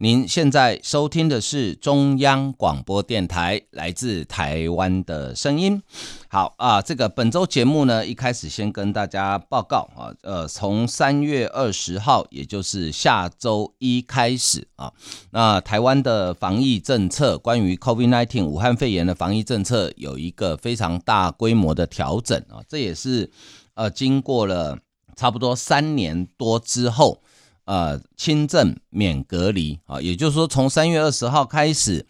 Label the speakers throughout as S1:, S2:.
S1: 您现在收听的是中央广播电台来自台湾的声音。好啊，这个本周节目呢，一开始先跟大家报告啊，呃，从三月二十号，也就是下周一开始啊，那台湾的防疫政策，关于 COVID-19 武汉肺炎的防疫政策，有一个非常大规模的调整啊，这也是呃，经过了差不多三年多之后。呃，轻症免隔离啊，也就是说，从三月二十号开始，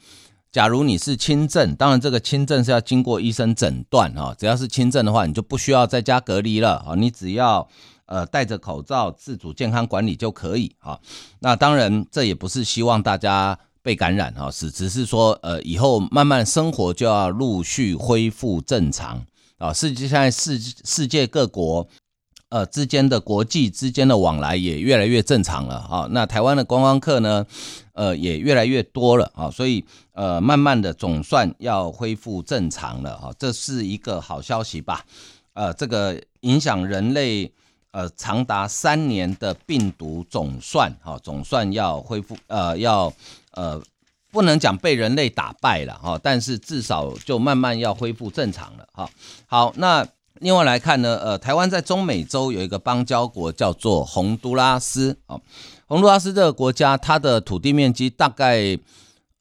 S1: 假如你是轻症，当然这个轻症是要经过医生诊断哈，只要是轻症的话，你就不需要在家隔离了啊，你只要呃戴着口罩自主健康管理就可以啊。那当然，这也不是希望大家被感染啊，是只是说呃以后慢慢生活就要陆续恢复正常啊。世界现在世世界各国。呃，之间的国际之间的往来也越来越正常了啊。那台湾的观光客呢，呃，也越来越多了啊。所以，呃，慢慢的总算要恢复正常了哈，这是一个好消息吧？呃，这个影响人类呃长达三年的病毒总算哈，总算要恢复呃，要呃，不能讲被人类打败了哈，但是至少就慢慢要恢复正常了哈。好，那。另外来看呢，呃，台湾在中美洲有一个邦交国叫做洪都拉斯啊。洪都拉斯这个国家，它的土地面积大概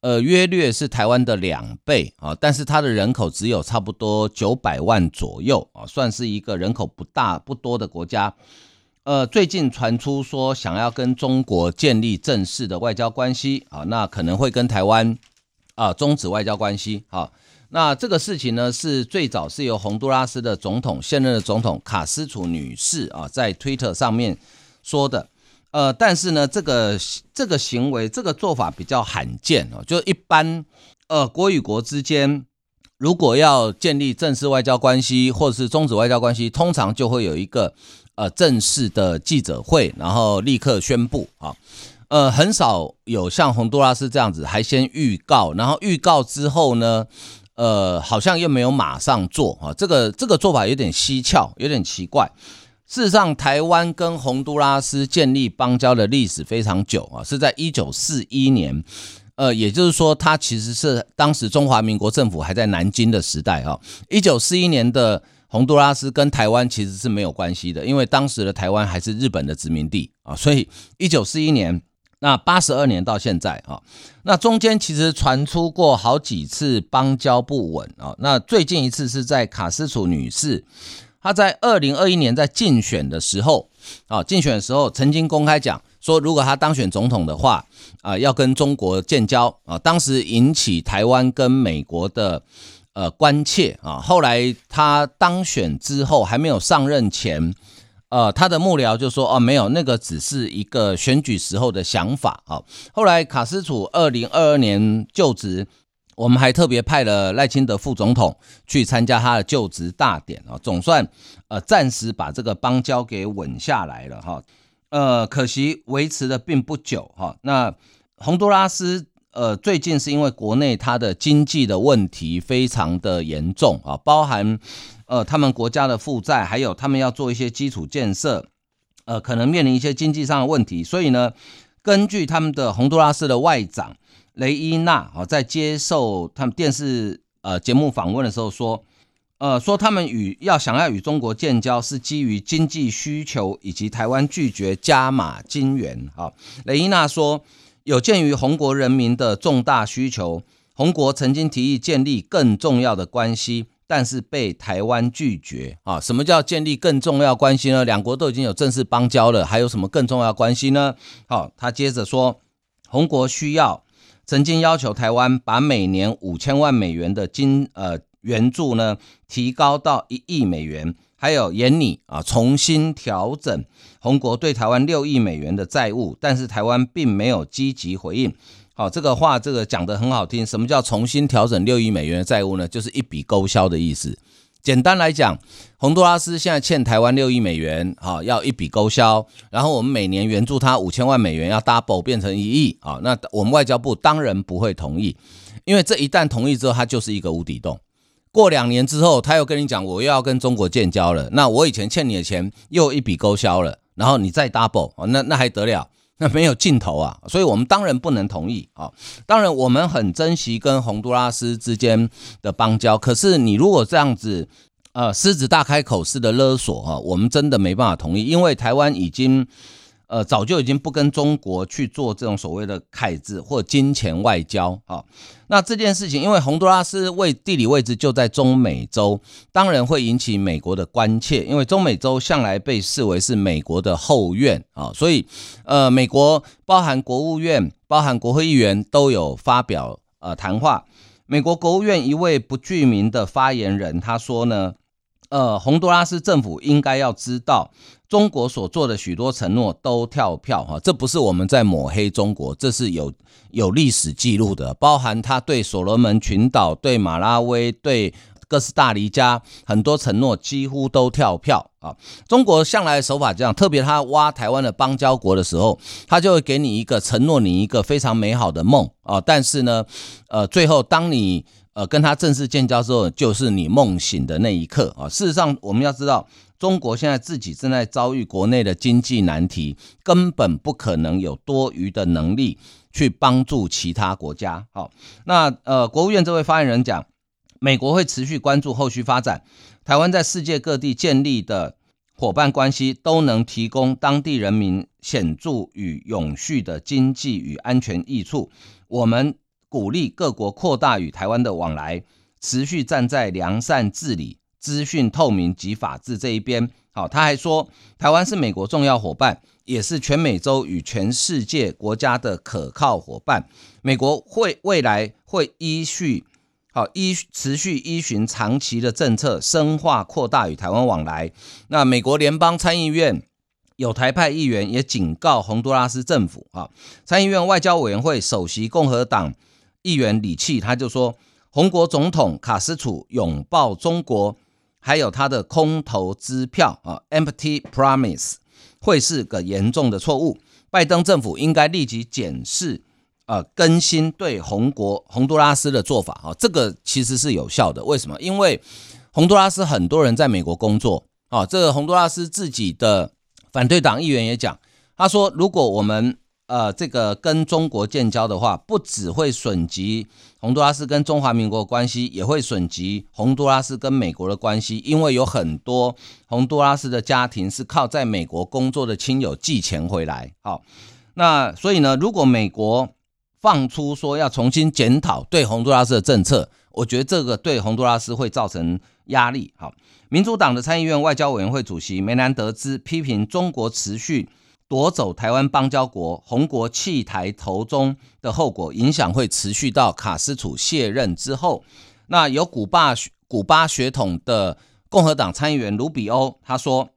S1: 呃约略是台湾的两倍啊，但是它的人口只有差不多九百万左右啊，算是一个人口不大不多的国家。呃，最近传出说想要跟中国建立正式的外交关系啊，那可能会跟台湾啊终止外交关系啊。那这个事情呢，是最早是由洪都拉斯的总统现任的总统卡斯楚女士啊，在推特上面说的。呃，但是呢，这个这个行为，这个做法比较罕见哦。就一般，呃，国与国之间如果要建立正式外交关系，或者是终止外交关系，通常就会有一个呃正式的记者会，然后立刻宣布啊。呃，很少有像洪都拉斯这样子，还先预告，然后预告之后呢？呃，好像又没有马上做啊，这个这个做法有点蹊跷，有点奇怪。事实上，台湾跟洪都拉斯建立邦交的历史非常久啊，是在一九四一年。呃，也就是说，它其实是当时中华民国政府还在南京的时代哈。一九四一年的洪都拉斯跟台湾其实是没有关系的，因为当时的台湾还是日本的殖民地啊，所以一九四一年。那八十二年到现在啊，那中间其实传出过好几次邦交不稳啊。那最近一次是在卡斯楚女士，她在二零二一年在竞选的时候啊，竞选的时候曾经公开讲说，如果她当选总统的话啊，要跟中国建交啊。当时引起台湾跟美国的呃关切啊。后来她当选之后，还没有上任前。呃，他的幕僚就说：“哦，没有，那个只是一个选举时候的想法。”啊，后来卡斯楚二零二二年就职，我们还特别派了赖清德副总统去参加他的就职大典啊，总算呃暂时把这个邦交给稳下来了哈。呃，可惜维持的并不久哈。那洪都拉斯呃最近是因为国内它的经济的问题非常的严重啊，包含。呃，他们国家的负债，还有他们要做一些基础建设，呃，可能面临一些经济上的问题。所以呢，根据他们的洪都拉斯的外长雷伊娜啊，在接受他们电视呃节目访问的时候说，呃，说他们与要想要与中国建交，是基于经济需求以及台湾拒绝加码金元。啊，雷伊娜说，有鉴于红国人民的重大需求，红国曾经提议建立更重要的关系。但是被台湾拒绝啊！什么叫建立更重要关系呢？两国都已经有正式邦交了，还有什么更重要关系呢？好，他接着说，红国需要曾经要求台湾把每年五千万美元的金呃援助呢提高到一亿美元，还有严拟啊重新调整红国对台湾六亿美元的债务，但是台湾并没有积极回应。好，这个话这个讲的很好听。什么叫重新调整六亿美元的债务呢？就是一笔勾销的意思。简单来讲，洪都拉斯现在欠台湾六亿美元，好，要一笔勾销。然后我们每年援助他五千万美元，要 double 变成一亿，啊，那我们外交部当然不会同意，因为这一旦同意之后，它就是一个无底洞。过两年之后，他又跟你讲，我又要跟中国建交了，那我以前欠你的钱又一笔勾销了，然后你再 double，那那还得了？那没有尽头啊！所以我们当然不能同意啊。当然，我们很珍惜跟洪都拉斯之间的邦交，可是你如果这样子，呃，狮子大开口式的勒索啊，我们真的没办法同意，因为台湾已经。呃，早就已经不跟中国去做这种所谓的凯字或金钱外交啊。那这件事情，因为洪都拉斯位地理位置就在中美洲，当然会引起美国的关切，因为中美洲向来被视为是美国的后院啊。所以，呃，美国包含国务院、包含国会议员都有发表呃谈话。美国国务院一位不具名的发言人他说呢。呃，洪都拉斯政府应该要知道，中国所做的许多承诺都跳票哈，这不是我们在抹黑中国，这是有有历史记录的，包含他对所罗门群岛、对马拉维、对哥斯达黎加很多承诺几乎都跳票啊。中国向来的手法这样，特别他挖台湾的邦交国的时候，他就会给你一个承诺，你一个非常美好的梦啊，但是呢，呃，最后当你呃，跟他正式建交之后，就是你梦醒的那一刻啊！事实上，我们要知道，中国现在自己正在遭遇国内的经济难题，根本不可能有多余的能力去帮助其他国家。好，那呃，国务院这位发言人讲，美国会持续关注后续发展，台湾在世界各地建立的伙伴关系，都能提供当地人民显著与永续的经济与安全益处。我们。鼓励各国扩大与台湾的往来，持续站在良善治理、资讯透明及法治这一边。好，他还说，台湾是美国重要伙伴，也是全美洲与全世界国家的可靠伙伴。美国会未来会依序好依持续依循长期的政策，深化扩大与台湾往来。那美国联邦参议院有台派议员也警告洪都拉斯政府啊，参议院外交委员会首席共和党。议员李契他就说，红国总统卡斯楚拥抱中国，还有他的空头支票啊，empty promise，会是个严重的错误。拜登政府应该立即检视，呃，更新对红国洪都拉斯的做法啊，这个其实是有效的。为什么？因为洪都拉斯很多人在美国工作啊，这个洪都拉斯自己的反对党议员也讲，他说，如果我们呃，这个跟中国建交的话，不只会损及洪都拉斯跟中华民国关系，也会损及洪都拉斯跟美国的关系，因为有很多洪都拉斯的家庭是靠在美国工作的亲友寄钱回来。好，那所以呢，如果美国放出说要重新检讨对洪都拉斯的政策，我觉得这个对洪都拉斯会造成压力。好，民主党的参议院外交委员会主席梅南德兹批评中国持续。夺走台湾邦交国，红国弃台投中的后果影响会持续到卡斯楚卸任之后。那有古巴古巴血统的共和党参议员卢比欧他说，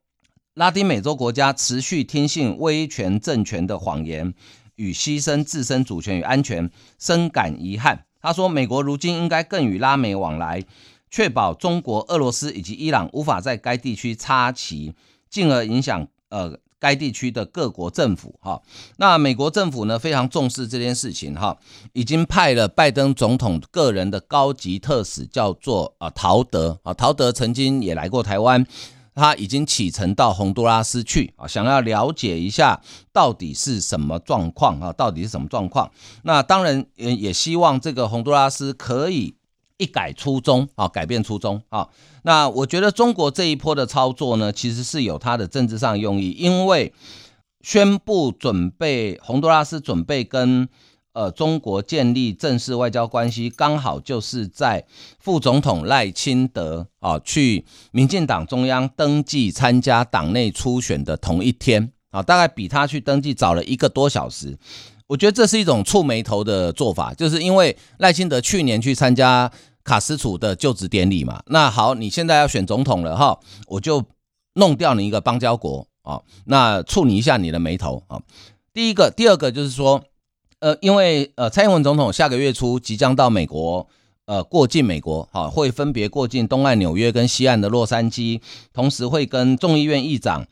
S1: 拉丁美洲国家持续听信威权政权的谎言与牺牲自身主权与安全，深感遗憾。他说，美国如今应该更与拉美往来，确保中国、俄罗斯以及伊朗无法在该地区插旗，进而影响呃。该地区的各国政府，哈，那美国政府呢非常重视这件事情，哈，已经派了拜登总统个人的高级特使，叫做啊陶德，啊陶德曾经也来过台湾，他已经启程到洪都拉斯去，啊，想要了解一下到底是什么状况，啊，到底是什么状况？那当然也也希望这个洪都拉斯可以。一改初衷啊，改变初衷啊。那我觉得中国这一波的操作呢，其实是有它的政治上用意，因为宣布准备洪都拉斯准备跟呃中国建立正式外交关系，刚好就是在副总统赖清德啊去民进党中央登记参加党内初选的同一天啊，大概比他去登记早了一个多小时。我觉得这是一种触眉头的做法，就是因为赖清德去年去参加。卡斯楚的就职典礼嘛，那好，你现在要选总统了哈，我就弄掉你一个邦交国啊，那触你一下你的眉头啊。第一个，第二个就是说，呃，因为呃，蔡英文总统下个月初即将到美国，呃，过境美国，好，会分别过境东岸纽约跟西岸的洛杉矶，同时会跟众议院议长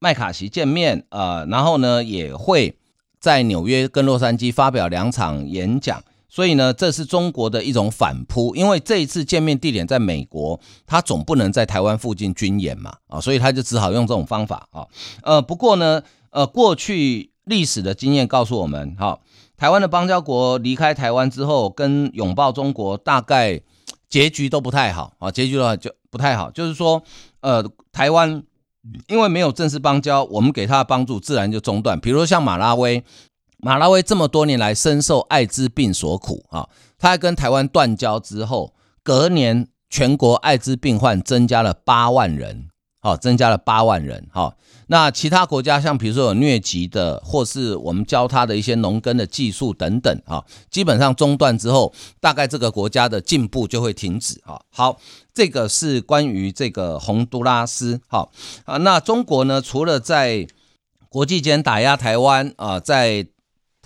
S1: 麦卡锡见面，呃，然后呢，也会在纽约跟洛杉矶发表两场演讲。所以呢，这是中国的一种反扑，因为这一次见面地点在美国，他总不能在台湾附近军演嘛，啊，所以他就只好用这种方法啊。呃，不过呢，呃，过去历史的经验告诉我们，哈，台湾的邦交国离开台湾之后，跟拥抱中国大概结局都不太好啊，结局的话就不太好，就是说，呃，台湾因为没有正式邦交，我们给他的帮助自然就中断，比如说像马拉维。马拉维这么多年来深受艾滋病所苦啊，他跟台湾断交之后，隔年全国艾滋病患增加了八万人，好，增加了八万人，好，那其他国家像比如说有疟疾的，或是我们教他的一些农耕的技术等等，哈，基本上中断之后，大概这个国家的进步就会停止，哈，好，这个是关于这个洪都拉斯，好，啊，那中国呢，除了在国际间打压台湾啊，在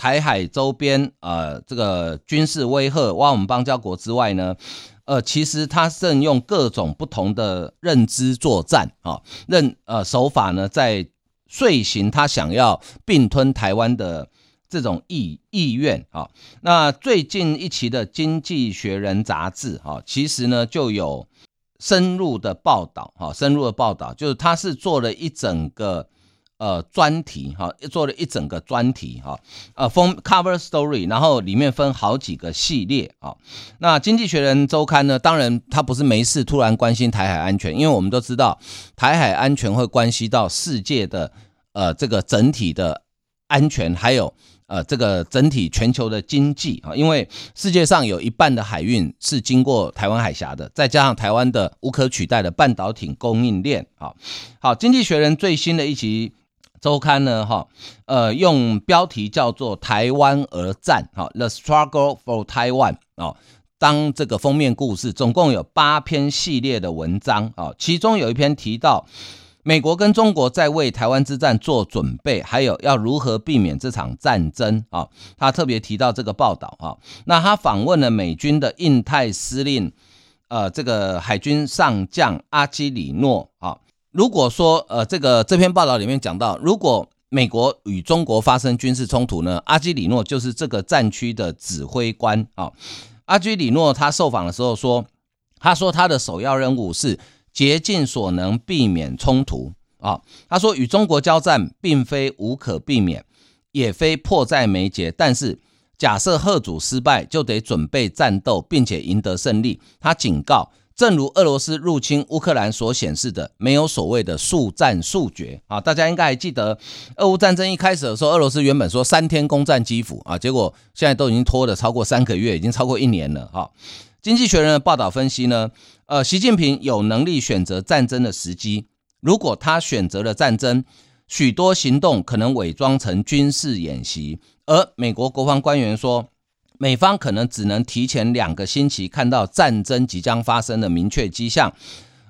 S1: 台海周边，呃，这个军事威吓挖我们邦交国之外呢，呃，其实他正用各种不同的认知作战啊，认呃手法呢，在遂行他想要并吞台湾的这种意意愿啊。那最近一期的《经济学人》杂志哈，其实呢就有深入的报道哈，深入的报道就是他是做了一整个。呃，专题哈，做了一整个专题哈，呃，封 cover story，然后里面分好几个系列啊。那《经济学人》周刊呢，当然他不是没事突然关心台海安全，因为我们都知道台海安全会关系到世界的呃这个整体的安全，还有呃这个整体全球的经济啊，因为世界上有一半的海运是经过台湾海峡的，再加上台湾的无可取代的半导体供应链啊。好，《经济学人》最新的一期。周刊呢，哈，呃，用标题叫做“台湾而战”哈，The Struggle for Taiwan 哦，当这个封面故事，总共有八篇系列的文章啊，其中有一篇提到美国跟中国在为台湾之战做准备，还有要如何避免这场战争啊，他特别提到这个报道啊，那他访问了美军的印太司令，呃，这个海军上将阿基里诺啊。如果说，呃，这个这篇报道里面讲到，如果美国与中国发生军事冲突呢，阿基里诺就是这个战区的指挥官啊。阿基里诺他受访的时候说，他说他的首要任务是竭尽所能避免冲突啊。他说与中国交战并非无可避免，也非迫在眉睫，但是假设贺主失败，就得准备战斗，并且赢得胜利。他警告。正如俄罗斯入侵乌克兰所显示的，没有所谓的速战速决啊！大家应该还记得，俄乌战争一开始的时候，俄罗斯原本说三天攻占基辅啊，结果现在都已经拖了超过三个月，已经超过一年了哈。经济学人的报道分析呢，呃，习近平有能力选择战争的时机，如果他选择了战争，许多行动可能伪装成军事演习，而美国国防官员说。美方可能只能提前两个星期看到战争即将发生的明确迹象，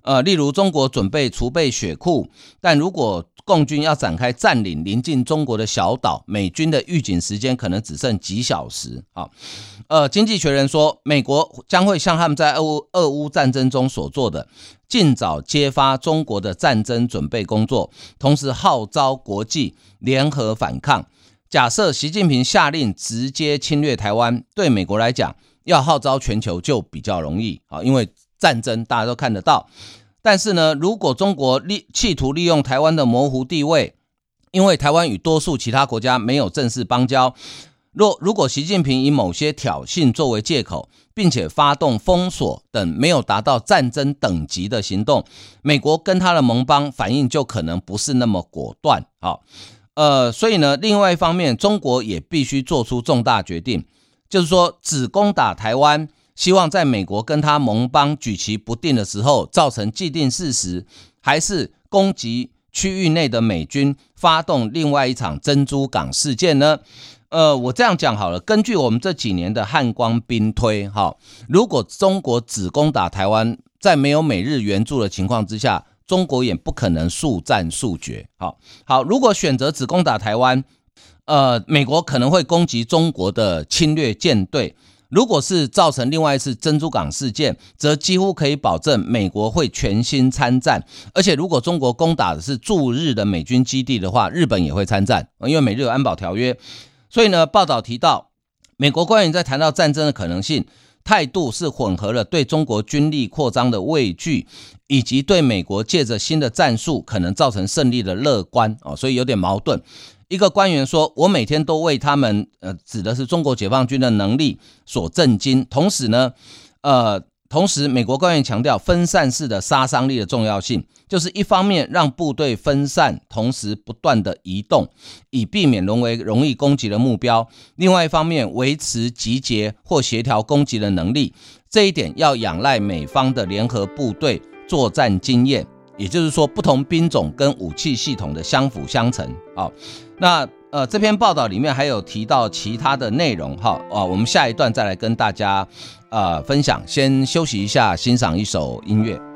S1: 呃，例如中国准备储备血库，但如果共军要展开占领临近中国的小岛，美军的预警时间可能只剩几小时啊。呃，经济学人说，美国将会像他们在俄乌俄乌战争中所做的，尽早揭发中国的战争准备工作，同时号召国际联合反抗。假设习近平下令直接侵略台湾，对美国来讲，要号召全球就比较容易啊，因为战争大家都看得到。但是呢，如果中国利企图利用台湾的模糊地位，因为台湾与多数其他国家没有正式邦交，若如果习近平以某些挑衅作为借口，并且发动封锁等没有达到战争等级的行动，美国跟他的盟邦反应就可能不是那么果断啊。呃，所以呢，另外一方面，中国也必须做出重大决定，就是说，只攻打台湾，希望在美国跟他盟邦举棋不定的时候造成既定事实，还是攻击区域内的美军，发动另外一场珍珠港事件呢？呃，我这样讲好了，根据我们这几年的汉光兵推，哈，如果中国只攻打台湾，在没有美日援助的情况之下。中国也不可能速战速决。好好，如果选择只攻打台湾，呃，美国可能会攻击中国的侵略舰队。如果是造成另外一次珍珠港事件，则几乎可以保证美国会全心参战。而且，如果中国攻打的是驻日的美军基地的话，日本也会参战，因为美日有安保条约。所以呢，报道提到，美国官员在谈到战争的可能性，态度是混合了对中国军力扩张的畏惧，以及对美国借着新的战术可能造成胜利的乐观哦，所以有点矛盾。一个官员说：“我每天都为他们，呃，指的是中国解放军的能力所震惊。同时呢，呃，同时美国官员强调分散式的杀伤力的重要性，就是一方面让部队分散，同时不断的移动，以避免沦为容易攻击的目标；另外一方面，维持集结或协调攻击的能力。这一点要仰赖美方的联合部队作战经验。”也就是说，不同兵种跟武器系统的相辅相成啊。那呃，这篇报道里面还有提到其他的内容哈啊，我们下一段再来跟大家呃分享。先休息一下，欣赏一首音乐。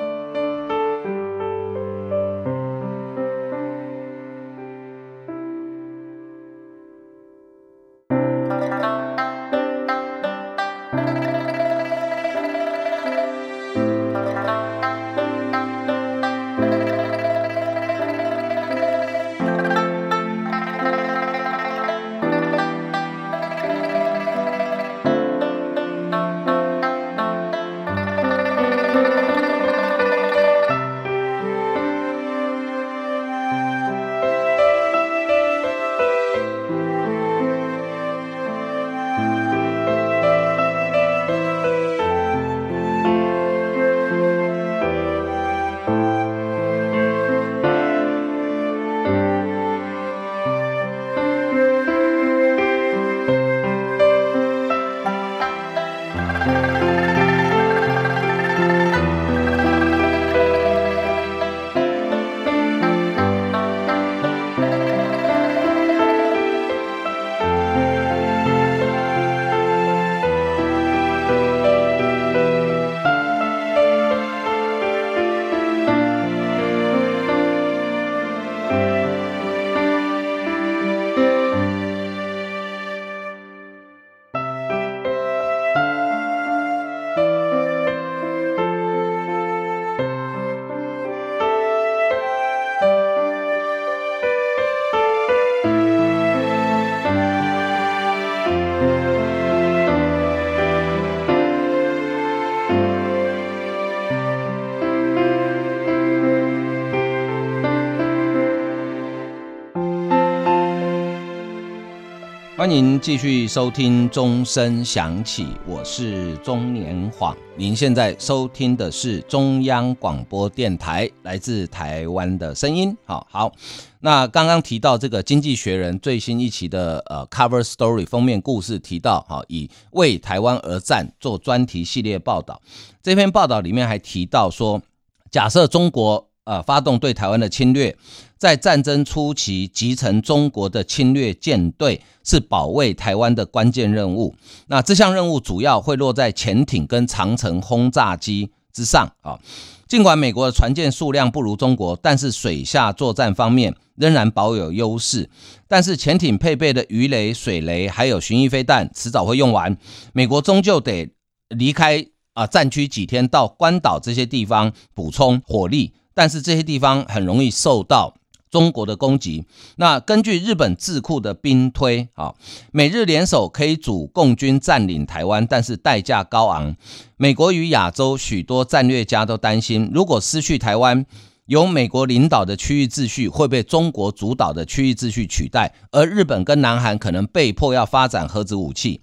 S1: 欢迎继续收听钟声响起，我是中年晃。您现在收听的是中央广播电台来自台湾的声音。好好，那刚刚提到这个《经济学人》最新一期的呃 cover story 封面故事，提到哈以为台湾而战做专题系列报道。这篇报道里面还提到说，假设中国。呃，发动对台湾的侵略，在战争初期集成中国的侵略舰队是保卫台湾的关键任务。那这项任务主要会落在潜艇跟长城轰炸机之上啊。尽管美国的船舰数量不如中国，但是水下作战方面仍然保有优势。但是潜艇配备的鱼雷、水雷还有巡弋飞弹迟早会用完，美国终究得离开啊战区几天，到关岛这些地方补充火力。但是这些地方很容易受到中国的攻击。那根据日本智库的兵推啊，美日联手可以阻共军占领台湾，但是代价高昂。美国与亚洲许多战略家都担心，如果失去台湾，由美国领导的区域秩序会被中国主导的区域秩序取代，而日本跟南韩可能被迫要发展核子武器。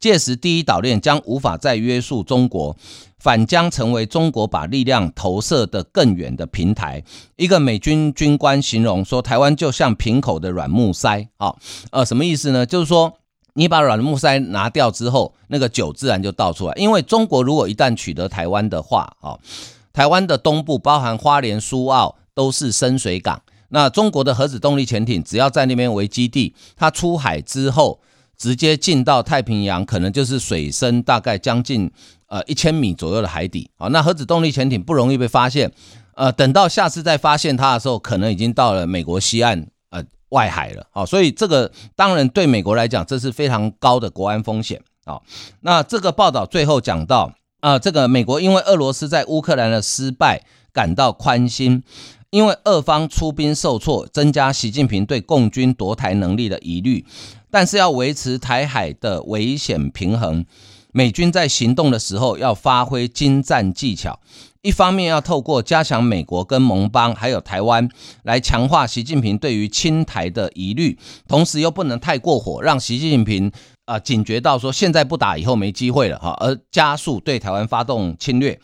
S1: 届时，第一岛链将无法再约束中国，反将成为中国把力量投射的更远的平台。一个美军军官形容说：“台湾就像瓶口的软木塞。”啊，呃，什么意思呢？就是说，你把软木塞拿掉之后，那个酒自然就倒出来。因为中国如果一旦取得台湾的话，啊，台湾的东部包含花莲、苏澳都是深水港。那中国的核子动力潜艇只要在那边为基地，它出海之后。直接进到太平洋，可能就是水深大概将近呃一千米左右的海底啊。那核子动力潜艇不容易被发现，呃，等到下次再发现它的时候，可能已经到了美国西岸，呃外海了。好，所以这个当然对美国来讲，这是非常高的国安风险。好，那这个报道最后讲到，啊，这个美国因为俄罗斯在乌克兰的失败感到宽心，因为俄方出兵受挫，增加习近平对共军夺台能力的疑虑，但是要维持台海的危险平衡。美军在行动的时候要发挥精湛技巧，一方面要透过加强美国跟盟邦还有台湾来强化习近平对于侵台的疑虑，同时又不能太过火，让习近平啊警觉到说现在不打以后没机会了哈，而加速对台湾发动侵略。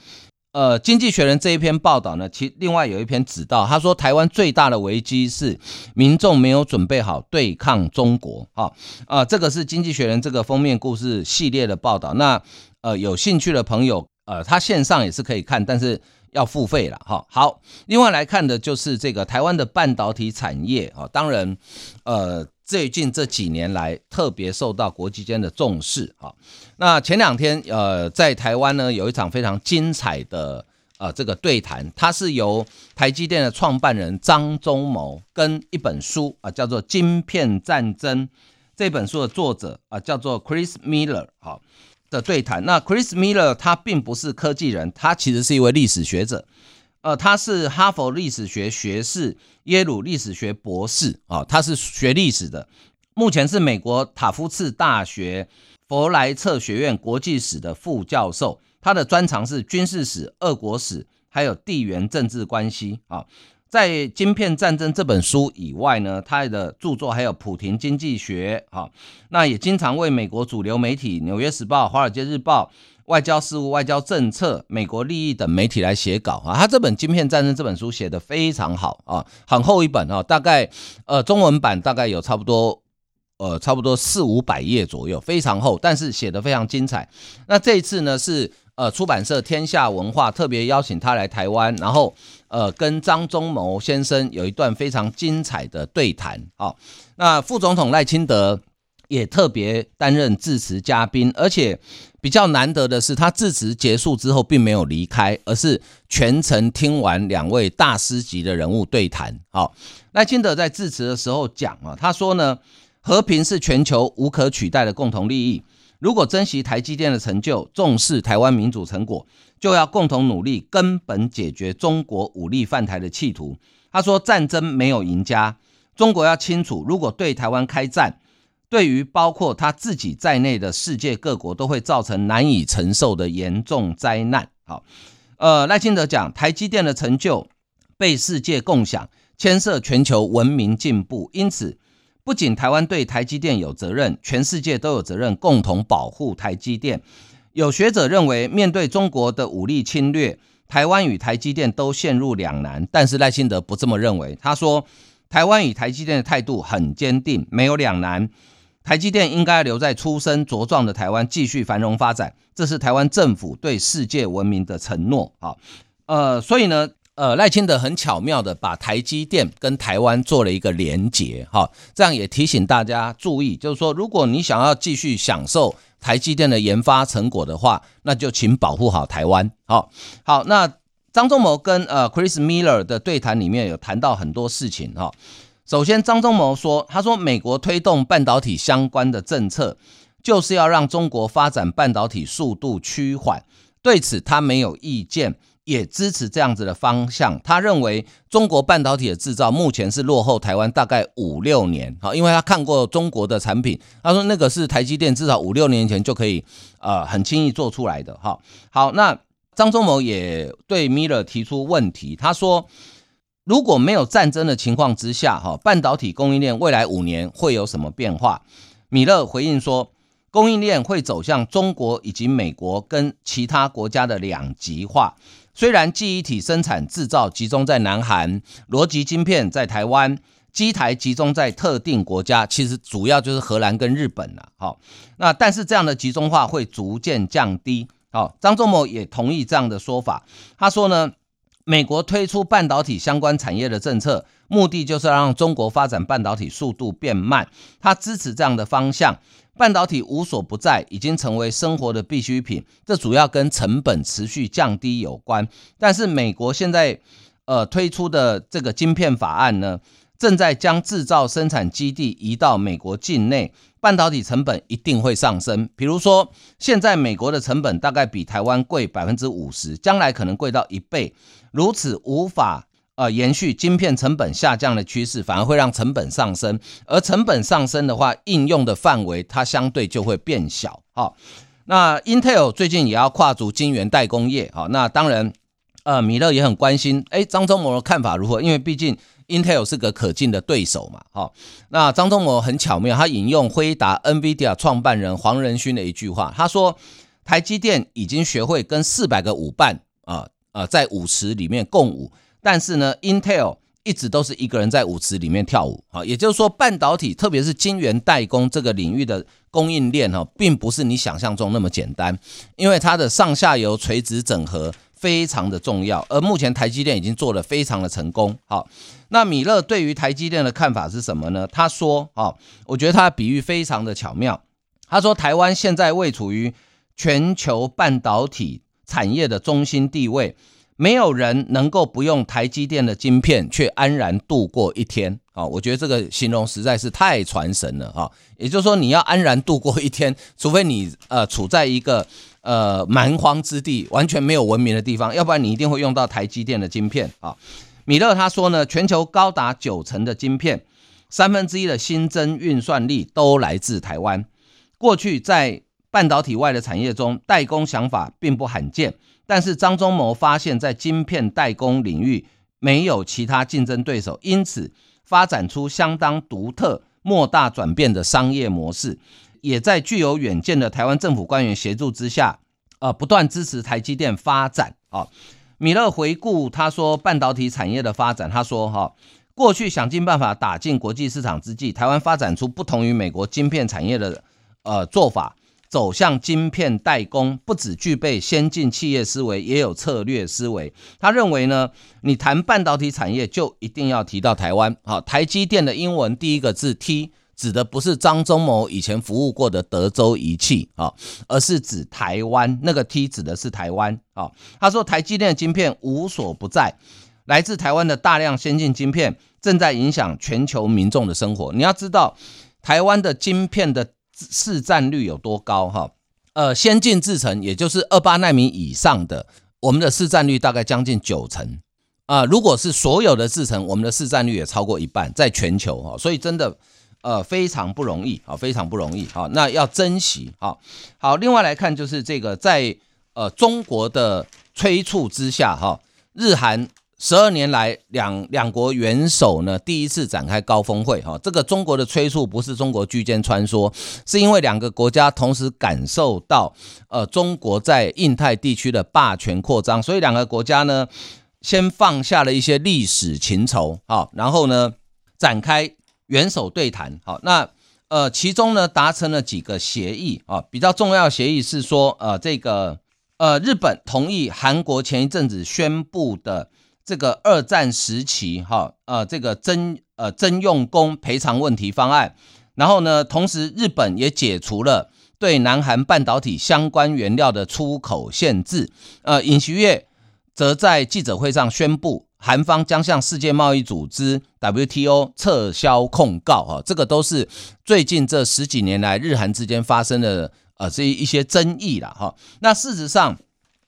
S1: 呃，经济学人这一篇报道呢，其另外有一篇指到，他说台湾最大的危机是民众没有准备好对抗中国。好，啊，这个是经济学人这个封面故事系列的报道。那呃，有兴趣的朋友，呃，他线上也是可以看，但是要付费了。哈，好，另外来看的就是这个台湾的半导体产业。啊，当然，呃。最近这几年来，特别受到国际间的重视啊。那前两天，呃，在台湾呢，有一场非常精彩的呃这个对谈，它是由台积电的创办人张忠谋跟一本书啊，叫做《晶片战争》这本书的作者啊，叫做 Chris Miller 好，的对谈。那 Chris Miller 他并不是科技人，他其实是一位历史学者。呃，他是哈佛历史学学士、耶鲁历史学博士啊，他是学历史的，目前是美国塔夫茨大学弗莱彻学院国际史的副教授。他的专长是军事史、俄国史，还有地缘政治关系啊。在《晶片战争》这本书以外呢，他的著作还有《普廷经济学》啊，那也经常为美国主流媒体《纽约时报》《华尔街日报》。外交事务、外交政策、美国利益等媒体来写稿啊，他这本《晶片战争》这本书写的非常好啊，很厚一本啊，大概呃中文版大概有差不多呃差不多四五百页左右，非常厚，但是写的非常精彩。那这一次呢是呃出版社天下文化特别邀请他来台湾，然后呃跟张忠谋先生有一段非常精彩的对谈啊。那副总统赖清德也特别担任致辞嘉宾，而且。比较难得的是，他致辞结束之后并没有离开，而是全程听完两位大师级的人物对谈。好，赖清德在致辞的时候讲啊，他说呢，和平是全球无可取代的共同利益。如果珍惜台积电的成就，重视台湾民主成果，就要共同努力，根本解决中国武力犯台的企图。他说，战争没有赢家，中国要清楚，如果对台湾开战。对于包括他自己在内的世界各国，都会造成难以承受的严重灾难。好，呃，赖清德讲，台积电的成就被世界共享，牵涉全球文明进步，因此不仅台湾对台积电有责任，全世界都有责任共同保护台积电。有学者认为，面对中国的武力侵略，台湾与台积电都陷入两难。但是赖清德不这么认为，他说，台湾与台积电的态度很坚定，没有两难。台积电应该留在出生茁壮的台湾继续繁荣发展，这是台湾政府对世界文明的承诺。啊，呃，所以呢，呃，赖清德很巧妙的把台积电跟台湾做了一个连结，哈，这样也提醒大家注意，就是说，如果你想要继续享受台积电的研发成果的话，那就请保护好台湾。好，好，那张忠谋跟呃 Chris Miller 的对谈里面有谈到很多事情，哈。首先，张忠谋说：“他说，美国推动半导体相关的政策，就是要让中国发展半导体速度趋缓。对此，他没有意见，也支持这样子的方向。他认为，中国半导体的制造目前是落后台湾大概五六年。好，因为他看过中国的产品，他说那个是台积电至少五六年前就可以呃很轻易做出来的。哈，好，那张忠谋也对 Miller 提出问题，他说。”如果没有战争的情况之下，哈，半导体供应链未来五年会有什么变化？米勒回应说，供应链会走向中国以及美国跟其他国家的两极化。虽然记忆体生产制造集中在南韩，逻辑晶片在台湾，机台集中在特定国家，其实主要就是荷兰跟日本了。好，那但是这样的集中化会逐渐降低。好，张忠谋也同意这样的说法。他说呢？美国推出半导体相关产业的政策，目的就是让中国发展半导体速度变慢。他支持这样的方向。半导体无所不在，已经成为生活的必需品。这主要跟成本持续降低有关。但是美国现在呃推出的这个晶片法案呢，正在将制造生产基地移到美国境内，半导体成本一定会上升。比如说，现在美国的成本大概比台湾贵百分之五十，将来可能贵到一倍，如此无法。呃，延续晶片成本下降的趋势，反而会让成本上升。而成本上升的话，应用的范围它相对就会变小。好，那 Intel 最近也要跨足晶圆代工业。好，那当然，呃，米勒也很关心。哎，张忠谋的看法如何？因为毕竟 Intel 是个可敬的对手嘛。好，那张忠谋很巧妙，他引用辉达 NVIDIA 创办人黄仁勋的一句话，他说：“台积电已经学会跟四百个舞伴啊啊在舞池里面共舞。”但是呢，Intel 一直都是一个人在舞池里面跳舞啊，也就是说，半导体特别是晶圆代工这个领域的供应链哈，并不是你想象中那么简单，因为它的上下游垂直整合非常的重要，而目前台积电已经做得非常的成功。好，那米勒对于台积电的看法是什么呢？他说，啊，我觉得他比喻非常的巧妙。他说，台湾现在位处于全球半导体产业的中心地位。没有人能够不用台积电的晶片却安然度过一天啊！我觉得这个形容实在是太传神了啊。也就是说，你要安然度过一天，除非你呃处在一个呃蛮荒之地，完全没有文明的地方，要不然你一定会用到台积电的晶片啊。米勒他说呢，全球高达九成的晶片，三分之一的新增运算力都来自台湾。过去在半导体外的产业中，代工想法并不罕见。但是张忠谋发现，在晶片代工领域没有其他竞争对手，因此发展出相当独特、莫大转变的商业模式，也在具有远见的台湾政府官员协助之下，呃，不断支持台积电发展。啊，米勒回顾他说，半导体产业的发展，他说，哈，过去想尽办法打进国际市场之际，台湾发展出不同于美国晶片产业的呃做法。走向晶片代工，不只具备先进企业思维，也有策略思维。他认为呢，你谈半导体产业就一定要提到台湾。好，台积电的英文第一个字 T 指的不是张忠谋以前服务过的德州仪器啊，而是指台湾。那个 T 指的是台湾啊。他说，台积电的晶片无所不在，来自台湾的大量先进晶片正在影响全球民众的生活。你要知道，台湾的晶片的。市占率有多高哈？呃，先进制程也就是二八纳米以上的，我们的市占率大概将近九成啊。如果是所有的制程，我们的市占率也超过一半，在全球哈，所以真的呃非常不容易啊，非常不容易啊。那要珍惜啊。好，另外来看就是这个在呃中国的催促之下哈，日韩。十二年来，两两国元首呢第一次展开高峰会，哈，这个中国的催促不是中国居间穿梭，是因为两个国家同时感受到，呃，中国在印太地区的霸权扩张，所以两个国家呢先放下了一些历史情仇，好，然后呢展开元首对谈，好，那呃其中呢达成了几个协议，啊，比较重要协议是说，呃，这个呃日本同意韩国前一阵子宣布的。这个二战时期，哈，呃，这个征呃征用工赔偿问题方案，然后呢，同时日本也解除了对南韩半导体相关原料的出口限制。呃，尹锡悦则在记者会上宣布，韩方将向世界贸易组织 WTO 撤销控告。哈，这个都是最近这十几年来日韩之间发生的呃这一些争议了。哈，那事实上，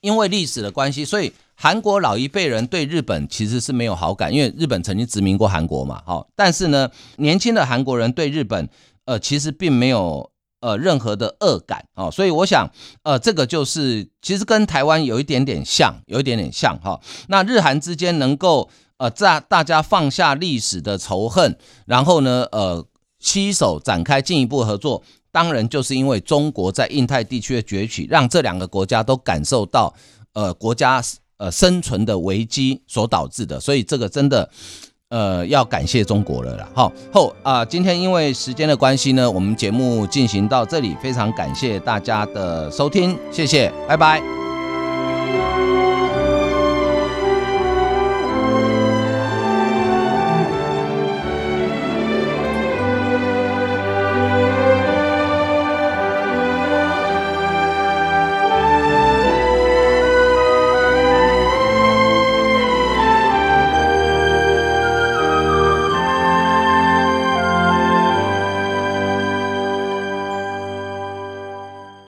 S1: 因为历史的关系，所以。韩国老一辈人对日本其实是没有好感，因为日本曾经殖民过韩国嘛。好，但是呢，年轻的韩国人对日本，呃，其实并没有呃任何的恶感哦。所以我想，呃，这个就是其实跟台湾有一点点像，有一点点像哈。那日韩之间能够呃在大家放下历史的仇恨，然后呢，呃，携手展开进一步合作，当然就是因为中国在印太地区的崛起，让这两个国家都感受到呃国家。呃，生存的危机所导致的，所以这个真的，呃，要感谢中国了啦。好后啊，今天因为时间的关系呢，我们节目进行到这里，非常感谢大家的收听，谢谢，拜拜。